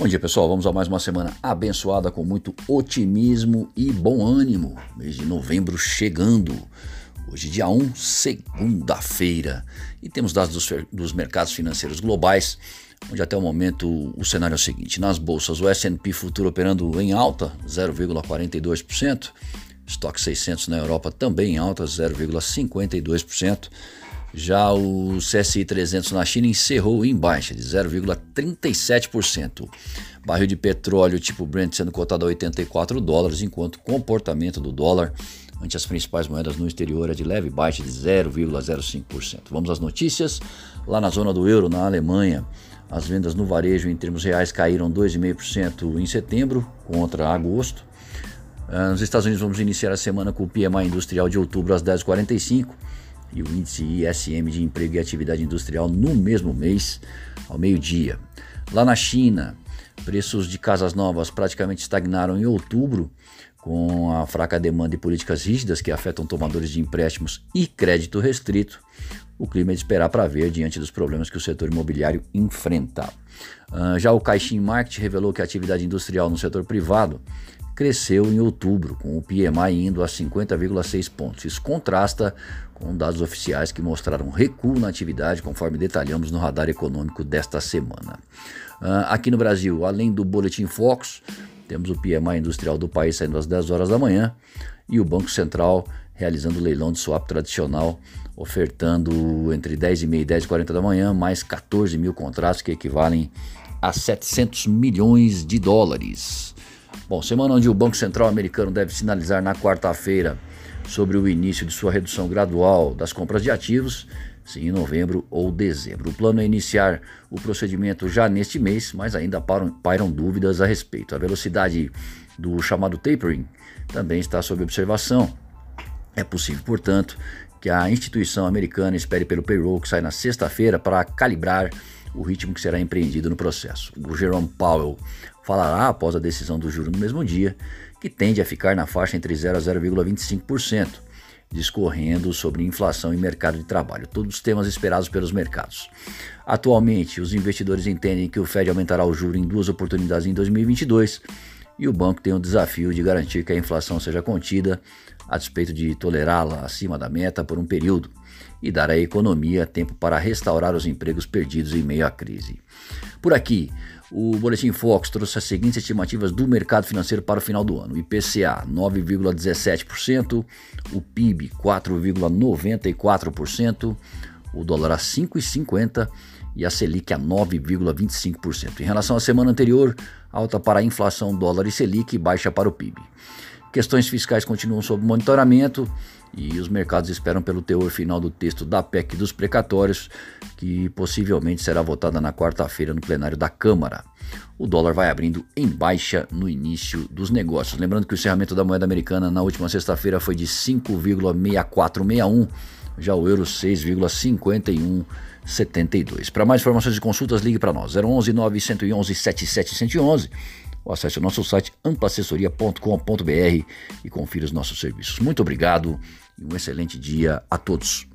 Bom dia, pessoal. Vamos a mais uma semana abençoada com muito otimismo e bom ânimo. Mês de novembro chegando. Hoje, dia 1, segunda-feira. E temos dados dos, dos, mercados financeiros globais, onde até o momento o cenário é o seguinte: nas bolsas, o SP Futuro operando em alta, 0,42%. Estoque 600 na Europa também em alta, 0,52%. Já o CSI 300 na China encerrou em baixa de 0,37%. Barril de petróleo tipo Brent sendo cotado a 84 dólares, enquanto o comportamento do dólar ante as principais moedas no exterior é de leve baixa de 0,05%. Vamos às notícias. Lá na zona do euro, na Alemanha, as vendas no varejo em termos reais caíram 2,5% em setembro contra agosto. Ah, nos Estados Unidos vamos iniciar a semana com o PMI industrial de outubro às 10h45 e o índice ISM de emprego e atividade industrial no mesmo mês, ao meio-dia. Lá na China, preços de casas novas praticamente estagnaram em outubro, com a fraca demanda e políticas rígidas que afetam tomadores de empréstimos e crédito restrito. O clima é de esperar para ver diante dos problemas que o setor imobiliário enfrenta. Uh, já o Caixin Market revelou que a atividade industrial no setor privado cresceu em outubro, com o PMI indo a 50,6 pontos. Isso contrasta com dados oficiais que mostraram recuo na atividade, conforme detalhamos no radar econômico desta semana. Uh, aqui no Brasil, além do Boletim Focus, temos o PMI industrial do país saindo às 10 horas da manhã e o Banco Central realizando o leilão de swap tradicional, ofertando entre 10 e meia e 10 e 40 da manhã mais 14 mil contratos que equivalem a 700 milhões de dólares. Bom, semana onde o Banco Central americano deve sinalizar na quarta-feira sobre o início de sua redução gradual das compras de ativos, sim, em novembro ou dezembro. O plano é iniciar o procedimento já neste mês, mas ainda pairam, pairam dúvidas a respeito. A velocidade do chamado tapering também está sob observação. É possível, portanto, que a instituição americana espere pelo payroll que sai na sexta-feira para calibrar o ritmo que será empreendido no processo. O Jerome Powell falará após a decisão do júri no mesmo dia, que tende a ficar na faixa entre 0 a 0,25%, discorrendo sobre inflação e mercado de trabalho, todos os temas esperados pelos mercados. Atualmente, os investidores entendem que o Fed aumentará o juro em duas oportunidades em 2022 e o banco tem o desafio de garantir que a inflação seja contida, a despeito de tolerá-la acima da meta por um período e dar à economia tempo para restaurar os empregos perdidos em meio à crise. Por aqui, o Boletim Fox trouxe as seguintes estimativas do mercado financeiro para o final do ano: IPCA 9,17%, o PIB 4,94%, o dólar a 5,50% e a Selic a 9,25%. Em relação à semana anterior, alta para a inflação dólar e Selic e baixa para o PIB. Questões fiscais continuam sob monitoramento e os mercados esperam pelo teor final do texto da PEC dos precatórios, que possivelmente será votada na quarta-feira no plenário da Câmara. O dólar vai abrindo em baixa no início dos negócios. Lembrando que o encerramento da moeda americana na última sexta-feira foi de 5,6461, já o euro 6,5172. Para mais informações e consultas, ligue para nós 011 911 7711 ou acesse o nosso site ampassessoria.com.br e confira os nossos serviços. Muito obrigado e um excelente dia a todos.